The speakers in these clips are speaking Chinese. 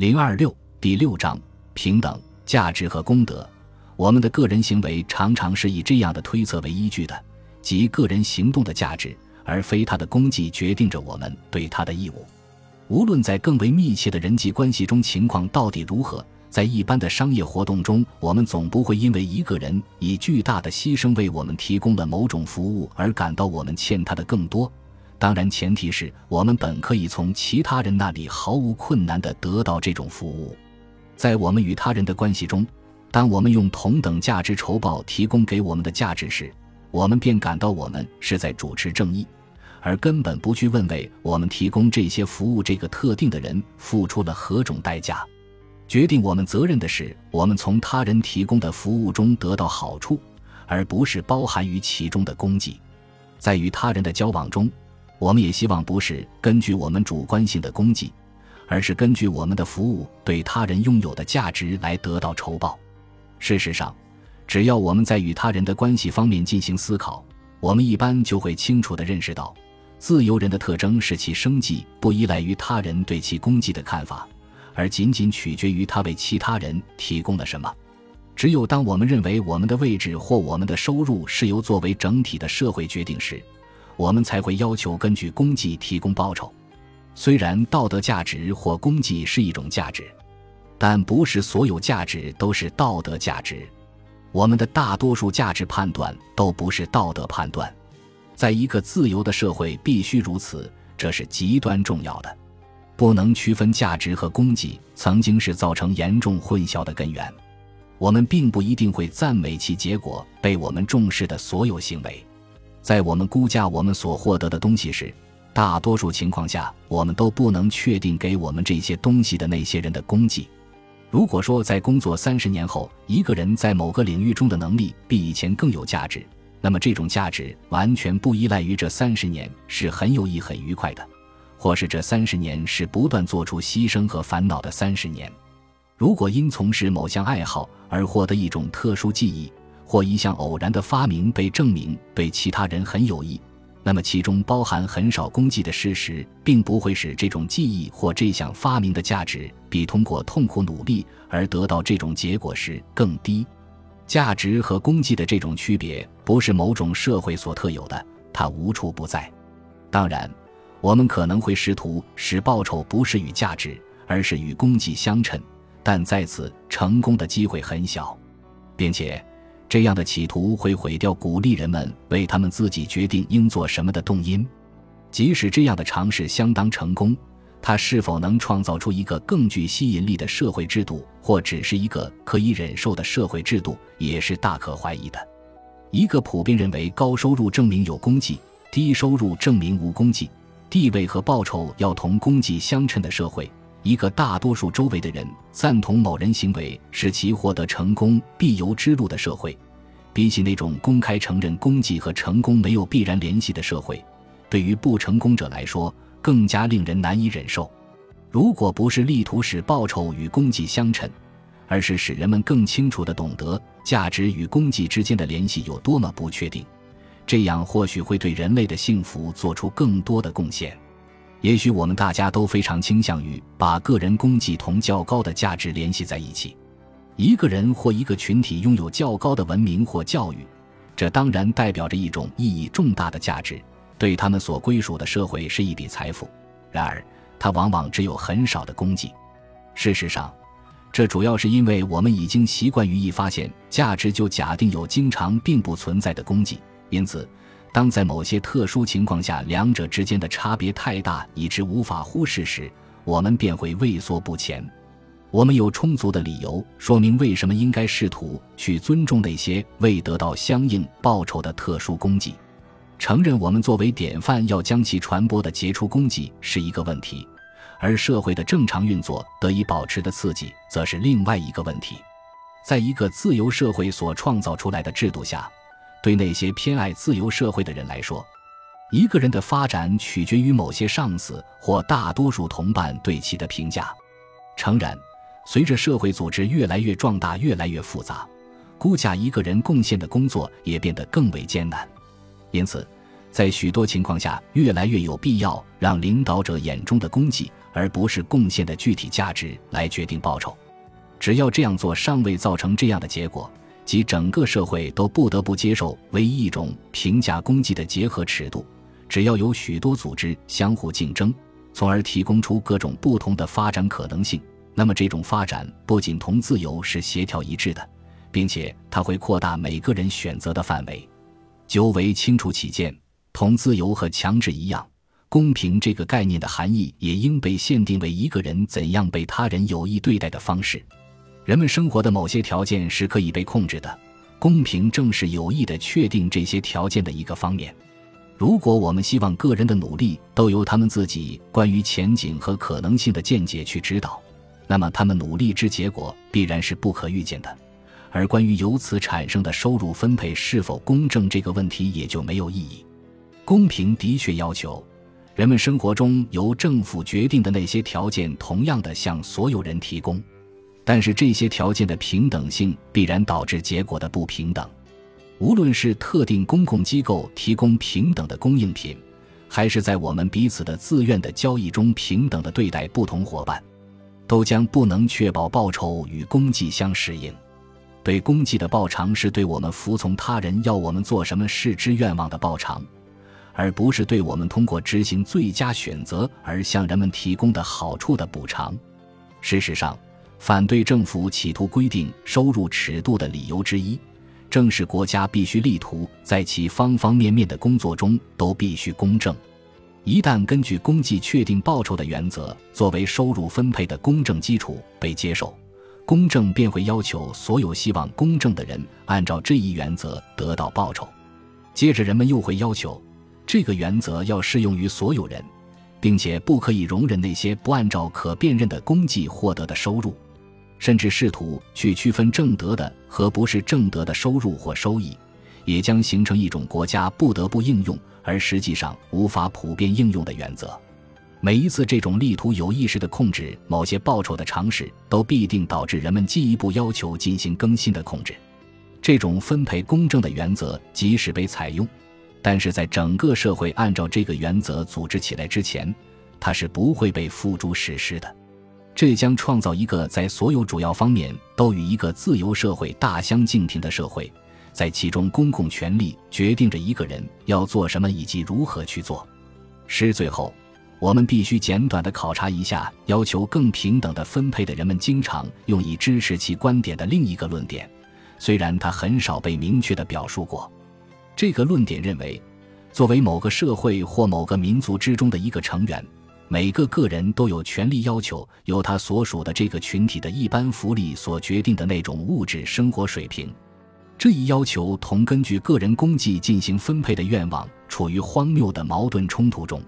零二六第六章平等、价值和功德。我们的个人行为常常是以这样的推测为依据的，即个人行动的价值，而非他的功绩，决定着我们对他的义务。无论在更为密切的人际关系中情况到底如何，在一般的商业活动中，我们总不会因为一个人以巨大的牺牲为我们提供了某种服务而感到我们欠他的更多。当然，前提是我们本可以从其他人那里毫无困难地得到这种服务。在我们与他人的关系中，当我们用同等价值酬报提供给我们的价值时，我们便感到我们是在主持正义，而根本不去问为我们提供这些服务这个特定的人付出了何种代价。决定我们责任的是我们从他人提供的服务中得到好处，而不是包含于其中的功绩。在与他人的交往中。我们也希望不是根据我们主观性的功绩，而是根据我们的服务对他人拥有的价值来得到酬报。事实上，只要我们在与他人的关系方面进行思考，我们一般就会清楚地认识到，自由人的特征是其生计不依赖于他人对其功绩的看法，而仅仅取决于他为其他人提供了什么。只有当我们认为我们的位置或我们的收入是由作为整体的社会决定时，我们才会要求根据功绩提供报酬。虽然道德价值或功绩是一种价值，但不是所有价值都是道德价值。我们的大多数价值判断都不是道德判断，在一个自由的社会必须如此，这是极端重要的。不能区分价值和功绩，曾经是造成严重混淆的根源。我们并不一定会赞美其结果被我们重视的所有行为。在我们估价我们所获得的东西时，大多数情况下，我们都不能确定给我们这些东西的那些人的功绩。如果说在工作三十年后，一个人在某个领域中的能力比以前更有价值，那么这种价值完全不依赖于这三十年是很有益、很愉快的，或是这三十年是不断做出牺牲和烦恼的三十年。如果因从事某项爱好而获得一种特殊技艺，或一项偶然的发明被证明对其他人很有益，那么其中包含很少功绩的事实，并不会使这种记忆或这项发明的价值比通过痛苦努力而得到这种结果时更低。价值和功绩的这种区别不是某种社会所特有的，它无处不在。当然，我们可能会试图使报酬不是与价值，而是与功绩相称，但在此成功的机会很小，并且。这样的企图会毁掉鼓励人们为他们自己决定应做什么的动因。即使这样的尝试相当成功，它是否能创造出一个更具吸引力的社会制度，或只是一个可以忍受的社会制度，也是大可怀疑的。一个普遍认为高收入证明有功绩，低收入证明无功绩，地位和报酬要同功绩相称的社会。一个大多数周围的人赞同某人行为是其获得成功必由之路的社会，比起那种公开承认功绩和成功没有必然联系的社会，对于不成功者来说更加令人难以忍受。如果不是力图使报酬与功绩相称，而是使人们更清楚地懂得价值与功绩之间的联系有多么不确定，这样或许会对人类的幸福做出更多的贡献。也许我们大家都非常倾向于把个人功绩同较高的价值联系在一起。一个人或一个群体拥有较高的文明或教育，这当然代表着一种意义重大的价值，对他们所归属的社会是一笔财富。然而，它往往只有很少的功绩。事实上，这主要是因为我们已经习惯于一发现价值就假定有经常并不存在的功绩，因此。当在某些特殊情况下，两者之间的差别太大以致无法忽视时，我们便会畏缩不前。我们有充足的理由说明为什么应该试图去尊重那些未得到相应报酬的特殊功绩。承认我们作为典范要将其传播的杰出功绩是一个问题，而社会的正常运作得以保持的刺激则是另外一个问题。在一个自由社会所创造出来的制度下。对那些偏爱自由社会的人来说，一个人的发展取决于某些上司或大多数同伴对其的评价。诚然，随着社会组织越来越壮大、越来越复杂，估价一个人贡献的工作也变得更为艰难。因此，在许多情况下，越来越有必要让领导者眼中的功绩，而不是贡献的具体价值来决定报酬。只要这样做尚未造成这样的结果，即整个社会都不得不接受唯一一种评价功绩的结合尺度。只要有许多组织相互竞争，从而提供出各种不同的发展可能性，那么这种发展不仅同自由是协调一致的，并且它会扩大每个人选择的范围。究为清楚起见，同自由和强制一样，公平这个概念的含义也应被限定为一个人怎样被他人有意对待的方式。人们生活的某些条件是可以被控制的，公平正是有意的确定这些条件的一个方面。如果我们希望个人的努力都由他们自己关于前景和可能性的见解去指导，那么他们努力之结果必然是不可预见的。而关于由此产生的收入分配是否公正这个问题也就没有意义。公平的确要求人们生活中由政府决定的那些条件同样的向所有人提供，但是这些条件的平等性必然导致结果的不平等。无论是特定公共机构提供平等的供应品，还是在我们彼此的自愿的交易中平等的对待不同伙伴，都将不能确保报酬与功绩相适应。对功绩的报偿是对我们服从他人要我们做什么事之愿望的报偿，而不是对我们通过执行最佳选择而向人们提供的好处的补偿。事实上，反对政府企图规定收入尺度的理由之一。正是国家必须力图在其方方面面的工作中都必须公正。一旦根据功绩确定报酬的原则作为收入分配的公正基础被接受，公正便会要求所有希望公正的人按照这一原则得到报酬。接着，人们又会要求这个原则要适用于所有人，并且不可以容忍那些不按照可辨认的功绩获得的收入。甚至试图去区分正德的和不是正德的收入或收益，也将形成一种国家不得不应用而实际上无法普遍应用的原则。每一次这种力图有意识地控制某些报酬的尝试，都必定导致人们进一步要求进行更新的控制。这种分配公正的原则即使被采用，但是在整个社会按照这个原则组织起来之前，它是不会被付诸实施的。这将创造一个在所有主要方面都与一个自由社会大相径庭的社会，在其中公共权力决定着一个人要做什么以及如何去做。诗最后，我们必须简短地考察一下要求更平等的分配的人们经常用以支持其观点的另一个论点，虽然它很少被明确地表述过。这个论点认为，作为某个社会或某个民族之中的一个成员。每个个人都有权利要求由他所属的这个群体的一般福利所决定的那种物质生活水平。这一要求同根据个人功绩进行分配的愿望处于荒谬的矛盾冲突中。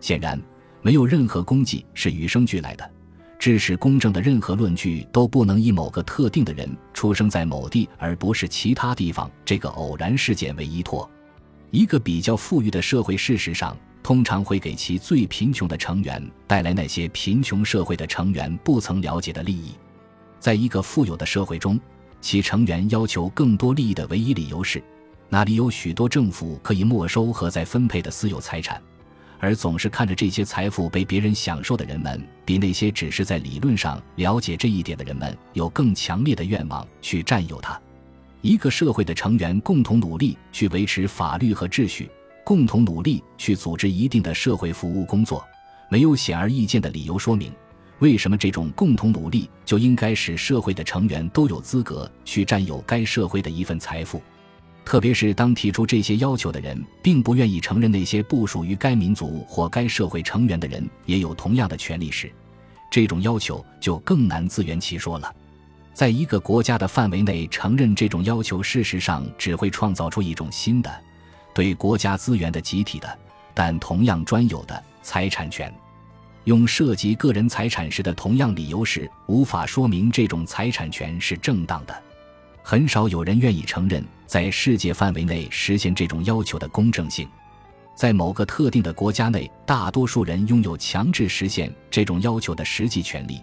显然，没有任何功绩是与生俱来的。致使公正的任何论据都不能以某个特定的人出生在某地而不是其他地方这个偶然事件为依托。一个比较富裕的社会，事实上。通常会给其最贫穷的成员带来那些贫穷社会的成员不曾了解的利益。在一个富有的社会中，其成员要求更多利益的唯一理由是，那里有许多政府可以没收和再分配的私有财产，而总是看着这些财富被别人享受的人们，比那些只是在理论上了解这一点的人们有更强烈的愿望去占有它。一个社会的成员共同努力去维持法律和秩序。共同努力去组织一定的社会服务工作，没有显而易见的理由说明为什么这种共同努力就应该使社会的成员都有资格去占有该社会的一份财富。特别是当提出这些要求的人并不愿意承认那些不属于该民族或该社会成员的人也有同样的权利时，这种要求就更难自圆其说了。在一个国家的范围内承认这种要求，事实上只会创造出一种新的。对国家资源的集体的，但同样专有的财产权，用涉及个人财产时的同样理由时，无法说明这种财产权是正当的。很少有人愿意承认在世界范围内实现这种要求的公正性。在某个特定的国家内，大多数人拥有强制实现这种要求的实际权利，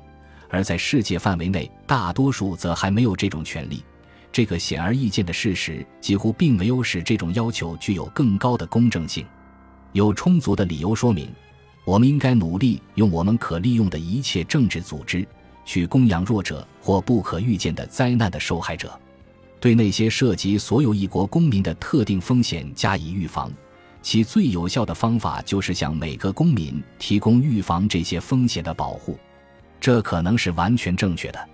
而在世界范围内，大多数则还没有这种权利。这个显而易见的事实，几乎并没有使这种要求具有更高的公正性。有充足的理由说明，我们应该努力用我们可利用的一切政治组织去供养弱者或不可预见的灾难的受害者，对那些涉及所有一国公民的特定风险加以预防。其最有效的方法就是向每个公民提供预防这些风险的保护，这可能是完全正确的。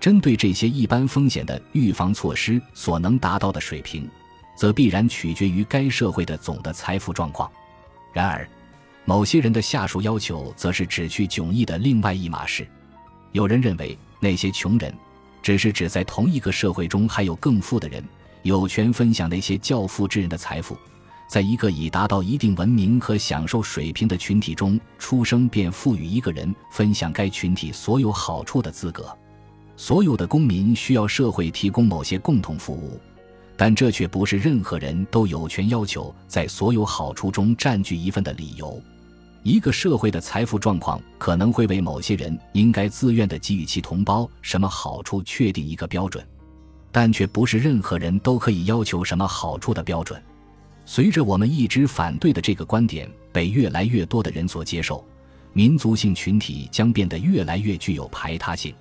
针对这些一般风险的预防措施所能达到的水平，则必然取决于该社会的总的财富状况。然而，某些人的下述要求则是只去迥异的另外一码事。有人认为，那些穷人只是指在同一个社会中还有更富的人，有权分享那些较富之人的财富。在一个已达到一定文明和享受水平的群体中出生，便赋予一个人分享该群体所有好处的资格。所有的公民需要社会提供某些共同服务，但这却不是任何人都有权要求在所有好处中占据一份的理由。一个社会的财富状况可能会为某些人应该自愿地给予其同胞什么好处确定一个标准，但却不是任何人都可以要求什么好处的标准。随着我们一直反对的这个观点被越来越多的人所接受，民族性群体将变得越来越具有排他性，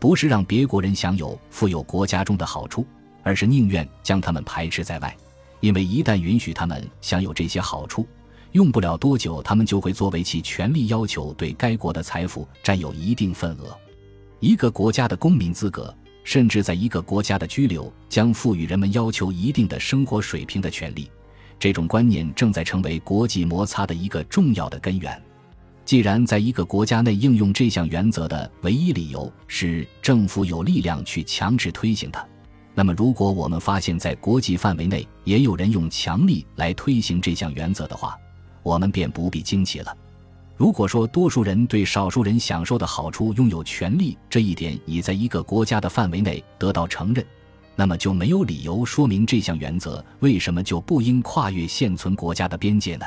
不是让别国人享有富有国家中的好处，而是宁愿将他们排斥在外，因为一旦允许他们享有这些好处，用不了多久，他们就会作为其权利要求对该国的财富占有一定份额。一个国家的公民资格，甚至在一个国家的居留，将赋予人们要求一定的生活水平的权利。这种观念正在成为国际摩擦的一个重要的根源。既然在一个国家内应用这项原则的唯一理由是政府有力量去强制推行它，那么如果我们发现，在国际范围内也有人用强力来推行这项原则的话，我们便不必惊奇了。如果说多数人对少数人享受的好处拥有权利这一点已在一个国家的范围内得到承认，那么就没有理由说明这项原则为什么就不应跨越现存国家的边界呢？